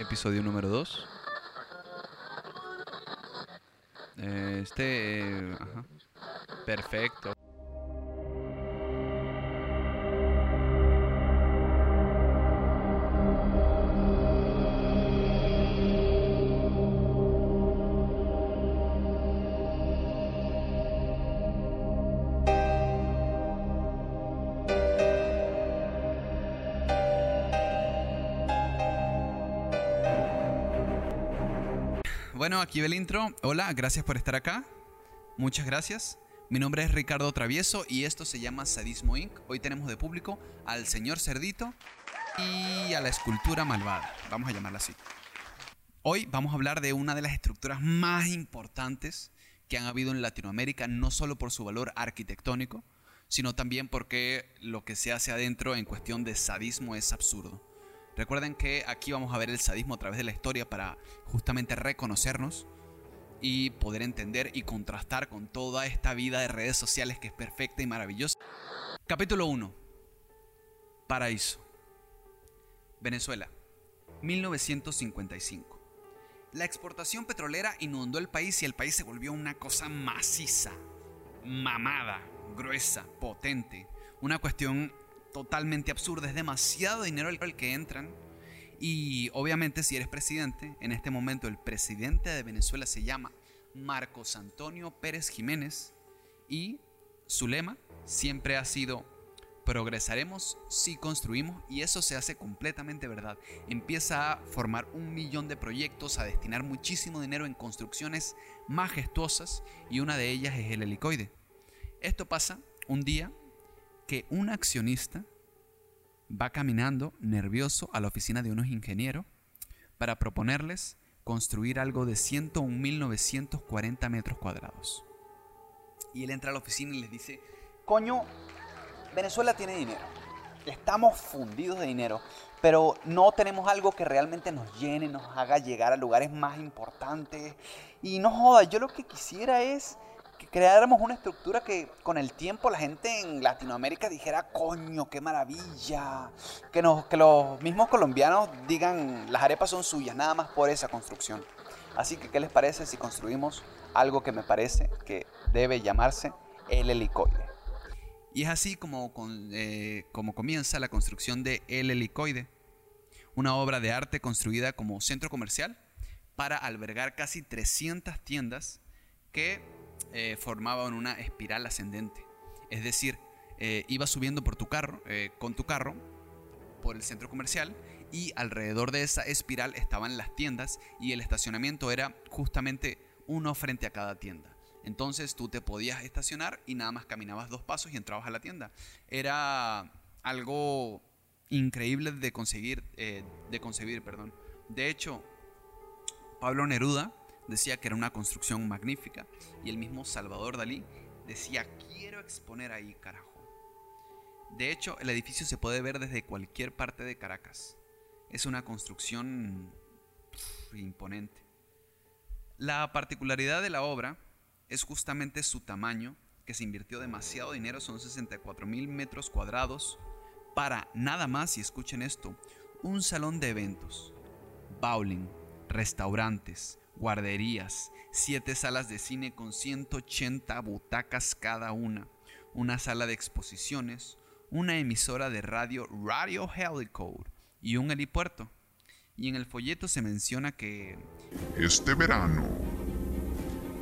episodio número 2. Este... eh, ajá. Perfecto. Bueno, aquí va el intro. Hola, gracias por estar acá. Muchas gracias. Mi nombre es Ricardo Travieso y esto se llama Sadismo Inc. Hoy tenemos de público al señor Cerdito y a la escultura malvada. Vamos a llamarla así. Hoy vamos a hablar de una de las estructuras más importantes que han habido en Latinoamérica, no solo por su valor arquitectónico, sino también porque lo que se hace adentro en cuestión de sadismo es absurdo. Recuerden que aquí vamos a ver el sadismo a través de la historia para justamente reconocernos y poder entender y contrastar con toda esta vida de redes sociales que es perfecta y maravillosa. Capítulo 1. Paraíso. Venezuela. 1955. La exportación petrolera inundó el país y el país se volvió una cosa maciza, mamada, gruesa, potente. Una cuestión totalmente absurda, es demasiado dinero el que entran. Y obviamente si eres presidente, en este momento el presidente de Venezuela se llama Marcos Antonio Pérez Jiménez y su lema siempre ha sido progresaremos si construimos y eso se hace completamente verdad. Empieza a formar un millón de proyectos, a destinar muchísimo dinero en construcciones majestuosas y una de ellas es el helicoide. Esto pasa un día que un accionista va caminando nervioso a la oficina de unos ingenieros para proponerles construir algo de 101.940 metros cuadrados. Y él entra a la oficina y les dice, Coño, Venezuela tiene dinero. Estamos fundidos de dinero, pero no tenemos algo que realmente nos llene, nos haga llegar a lugares más importantes. Y no joda, yo lo que quisiera es que creáramos una estructura que con el tiempo la gente en Latinoamérica dijera, coño, qué maravilla. Que, los mismos colombianos digan, las arepas son suyas, nada más por esa construcción. Así que, ¿qué les parece si construimos algo que me parece que debe llamarse el helicoide? Y es así como, eh, como comienza la construcción de El Helicoide, una obra de arte construida como centro comercial para albergar casi 300 tiendas que eh, formaban una espiral ascendente. Es decir, eh, ibas subiendo por tu carro, eh, con tu carro por el centro comercial y alrededor de esa espiral estaban las tiendas y el estacionamiento era justamente uno frente a cada tienda. Entonces tú te podías estacionar y nada más caminabas dos pasos y entrabas a la tienda. Era algo increíble de conseguir, eh, de concebir, perdón. De hecho, Pablo Neruda decía que era una construcción magnífica y el mismo Salvador Dalí decía quiero exponer ahí, carajo. De hecho, el edificio se puede ver desde cualquier parte de Caracas. Es una construcción imponente. La particularidad de la obra es justamente su tamaño, que se invirtió demasiado dinero, son 64 mil metros cuadrados, para nada más, y escuchen esto, un salón de eventos, bowling, restaurantes, guarderías, siete salas de cine con 180 butacas cada una, una sala de exposiciones, una emisora de radio Radio Helicode y un helipuerto. Y en el folleto se menciona que Este verano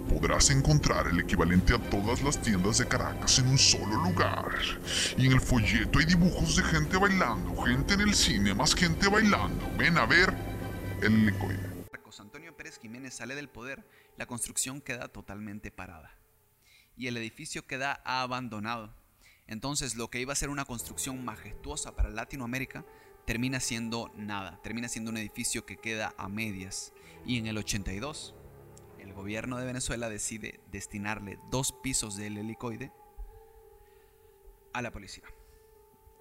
podrás encontrar el equivalente a todas las tiendas de Caracas en un solo lugar. Y en el folleto hay dibujos de gente bailando, gente en el cine, más gente bailando. Ven a ver el helicoide. Jiménez sale del poder, la construcción queda totalmente parada. Y el edificio queda abandonado. Entonces lo que iba a ser una construcción majestuosa para Latinoamérica termina siendo nada, termina siendo un edificio que queda a medias. Y en el 82, el gobierno de Venezuela decide destinarle dos pisos del helicoide a la policía.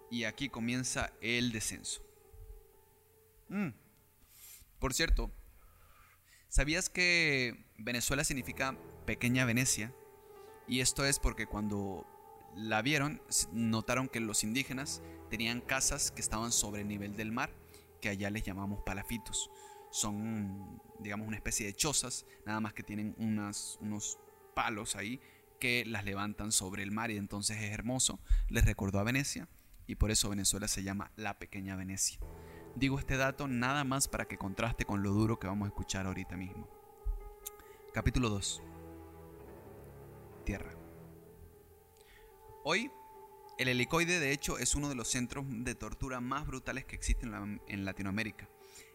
Y aquí comienza el descenso. Mm. Por cierto, ¿sabías que Venezuela significa pequeña Venecia? Y esto es porque cuando la vieron, notaron que los indígenas tenían casas que estaban sobre el nivel del mar, que allá les llamamos palafitos. son, digamos, una especie de chozas, nada más que tienen unos palos ahí que las levantan sobre el mar y entonces es hermoso. Les recordó a Venecia y por eso Venezuela se llama la pequeña Venecia. Digo este dato nada más para que contraste con lo duro que vamos a escuchar ahorita mismo. Capítulo 2. Tierra. Hoy, el helicoide de hecho es uno de los centros de tortura más brutales que existen en Latinoamérica.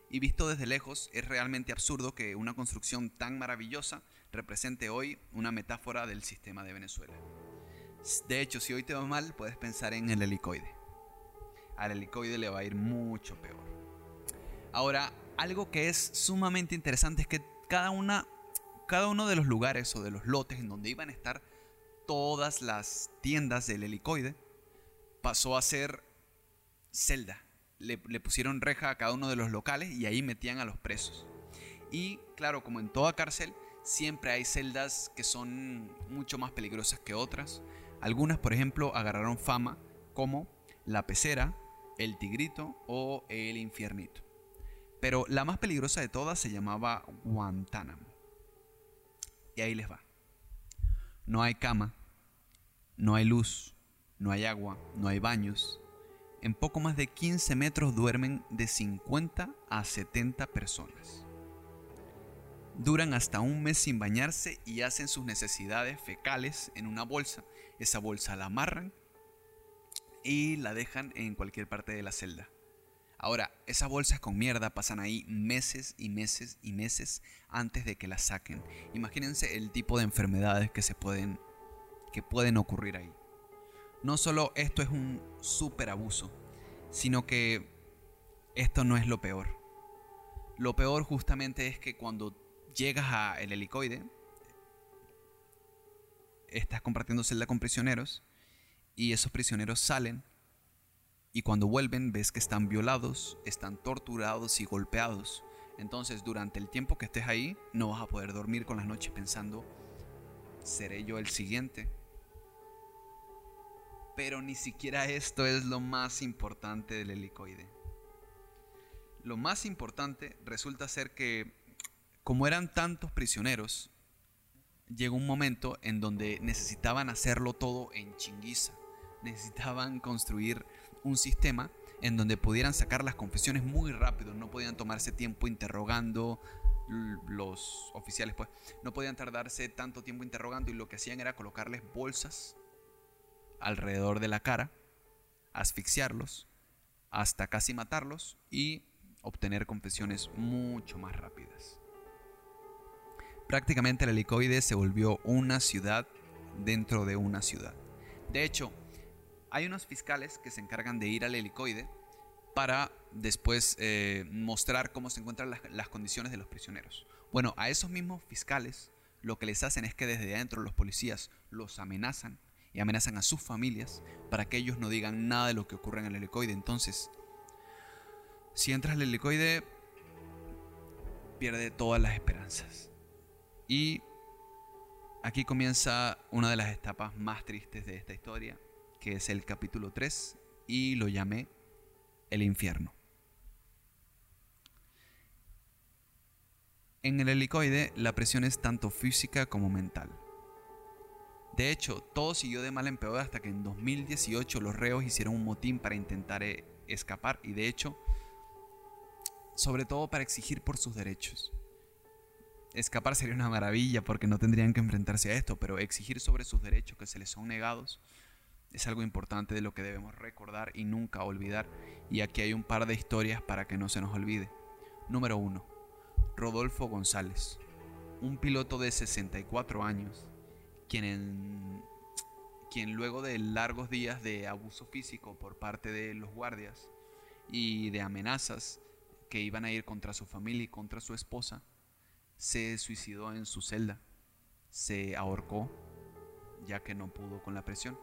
Y visto desde lejos, es realmente absurdo que una construcción tan maravillosa represente hoy una metáfora del sistema de Venezuela. De hecho, si hoy te va mal, puedes pensar en el helicoide. Al helicoide le va a ir mucho peor. Ahora, algo que es sumamente interesante es que cada, una, cada uno de los lugares o de los lotes en donde iban a estar todas las tiendas del helicoide pasó a ser celda. Le, le pusieron reja a cada uno de los locales y ahí metían a los presos. Y claro, como en toda cárcel, siempre hay celdas que son mucho más peligrosas que otras. Algunas, por ejemplo, agarraron fama como la pecera, el tigrito o el infiernito. Pero la más peligrosa de todas se llamaba Guantánamo. Y ahí les va. No hay cama, no hay luz, no hay agua, no hay baños. En poco más de 15 metros duermen de 50 a 70 personas duran hasta un mes sin bañarse y hacen sus necesidades fecales en una bolsa. Esa bolsa la amarran y la dejan en cualquier parte de la celda. Ahora, esas bolsas con mierda pasan ahí meses y meses y meses antes de que las saquen. Imagínense el tipo de enfermedades que se pueden que pueden ocurrir ahí. No solo esto es un súper abuso, sino que esto no es lo peor. Lo peor justamente es que cuando llegas al helicoide, estás compartiendo celda con prisioneros y esos prisioneros salen y cuando vuelven ves que están violados, están torturados y golpeados. Entonces durante el tiempo que estés ahí no vas a poder dormir con las noches pensando, ¿seré yo el siguiente? Pero ni siquiera esto es lo más importante del helicoide. Lo más importante resulta ser que como eran tantos prisioneros, llegó un momento en donde necesitaban hacerlo todo en chinguiza. Necesitaban construir un sistema en donde pudieran sacar las confesiones muy rápido, no podían tomarse tiempo interrogando los oficiales, pues no podían tardarse tanto tiempo interrogando y lo que hacían era colocarles bolsas alrededor de la cara, asfixiarlos, hasta casi matarlos y obtener confesiones mucho más rápidas. Prácticamente el helicoide se volvió una ciudad dentro de una ciudad. De hecho, hay unos fiscales que se encargan de ir al helicoide para después eh, mostrar cómo se encuentran las, las condiciones de los prisioneros. Bueno, a esos mismos fiscales lo que les hacen es que desde adentro los policías los amenazan y amenazan a sus familias para que ellos no digan nada de lo que ocurre en el helicoide. Entonces, si entras al helicoide, pierde todas las esperanzas. Y aquí comienza una de las etapas más tristes de esta historia, que es el capítulo 3, y lo llamé el infierno. En el helicoide la presión es tanto física como mental. De hecho, todo siguió de mal en peor hasta que en 2018 los reos hicieron un motín para intentar eh, escapar y de hecho, sobre todo para exigir por sus derechos escapar sería una maravilla porque no tendrían que enfrentarse a esto, pero exigir sobre sus derechos que se les son negados es algo importante de lo que debemos recordar y nunca olvidar. Y aquí hay un par de historias para que no se nos olvide. Número 1. Rodolfo González, un piloto de 64 años, quien, quien luego de largos días de abuso físico por parte de los guardias y de amenazas que iban a ir contra su familia y contra su esposa, se suicidó en su celda, se ahorcó ya que no pudo con la presión.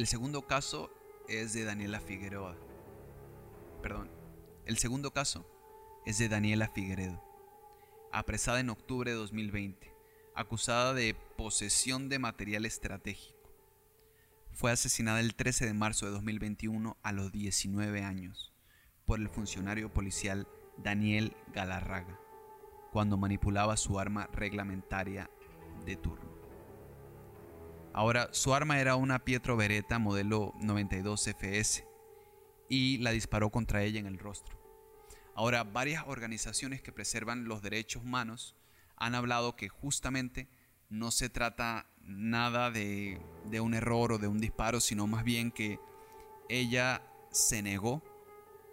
El segundo caso es de Daniela Figueroa. Perdón, el segundo caso es de Daniela Figueredo, apresada en octubre de 2020, acusada de posesión de material estratégico. Fue asesinada el 13 de marzo de 2021 a los 19 años por el funcionario policial Daniel Galarraga cuando manipulaba su arma reglamentaria de turno. Ahora, su arma era una Pietro Beretta modelo 92 FS y la disparó contra ella en el rostro. Ahora, varias organizaciones que preservan los derechos humanos han hablado que justamente no se trata nada de, de un error o de un disparo, sino más bien que ella se negó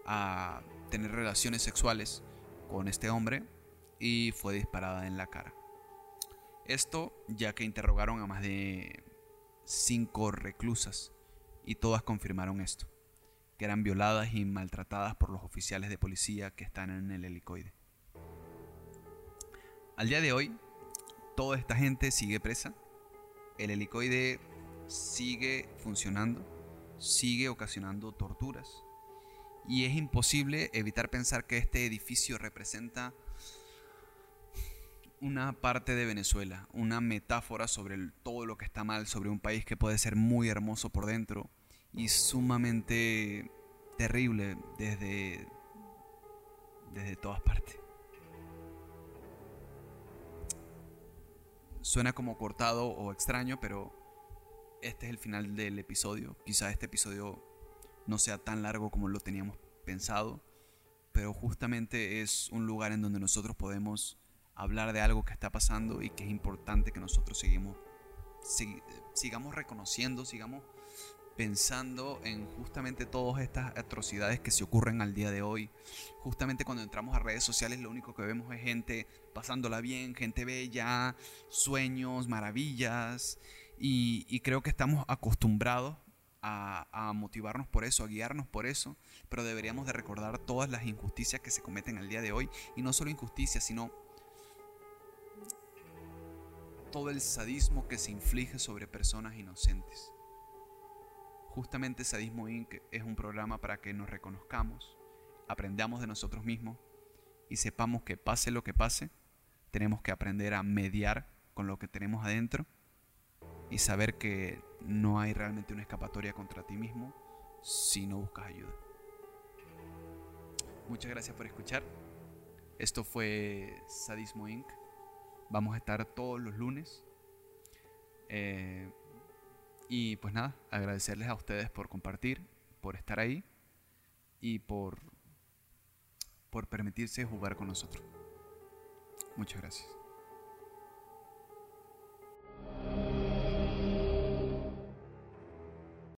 a tener relaciones sexuales con este hombre y fue disparada en la cara. Esto ya que interrogaron a más de cinco reclusas y todas confirmaron esto, que eran violadas y maltratadas por los oficiales de policía que están en el helicoide. Al día de hoy, toda esta gente sigue presa, el helicoide sigue funcionando, sigue ocasionando torturas y es imposible evitar pensar que este edificio representa una parte de Venezuela, una metáfora sobre todo lo que está mal, sobre un país que puede ser muy hermoso por dentro y sumamente terrible desde, desde todas partes. Suena como cortado o extraño, pero este es el final del episodio. Quizá este episodio no sea tan largo como lo teníamos pensado, pero justamente es un lugar en donde nosotros podemos hablar de algo que está pasando y que es importante que nosotros seguimos, sigamos reconociendo, sigamos pensando en justamente todas estas atrocidades que se ocurren al día de hoy. Justamente cuando entramos a redes sociales lo único que vemos es gente pasándola bien, gente bella, sueños, maravillas. Y, creo que estamos acostumbrados a, a, motivarnos por eso, a guiarnos por eso. Pero deberíamos de recordar todas las injusticias que se cometen al día de hoy. Y no solo injusticias, sino todo el sadismo que se inflige sobre personas inocentes. Justamente Sadismo Inc. es un programa para que nos reconozcamos, aprendamos de nosotros mismos y sepamos que pase lo que pase, tenemos que aprender a mediar con lo que tenemos adentro y saber que no hay realmente una escapatoria contra ti mismo si no buscas ayuda. Muchas gracias por escuchar. Esto fue Sadismo Inc. Vamos a estar todos los lunes. Eh, y pues nada, agradecerles a ustedes por compartir, por estar ahí y por, por permitirse jugar con nosotros. Muchas gracias.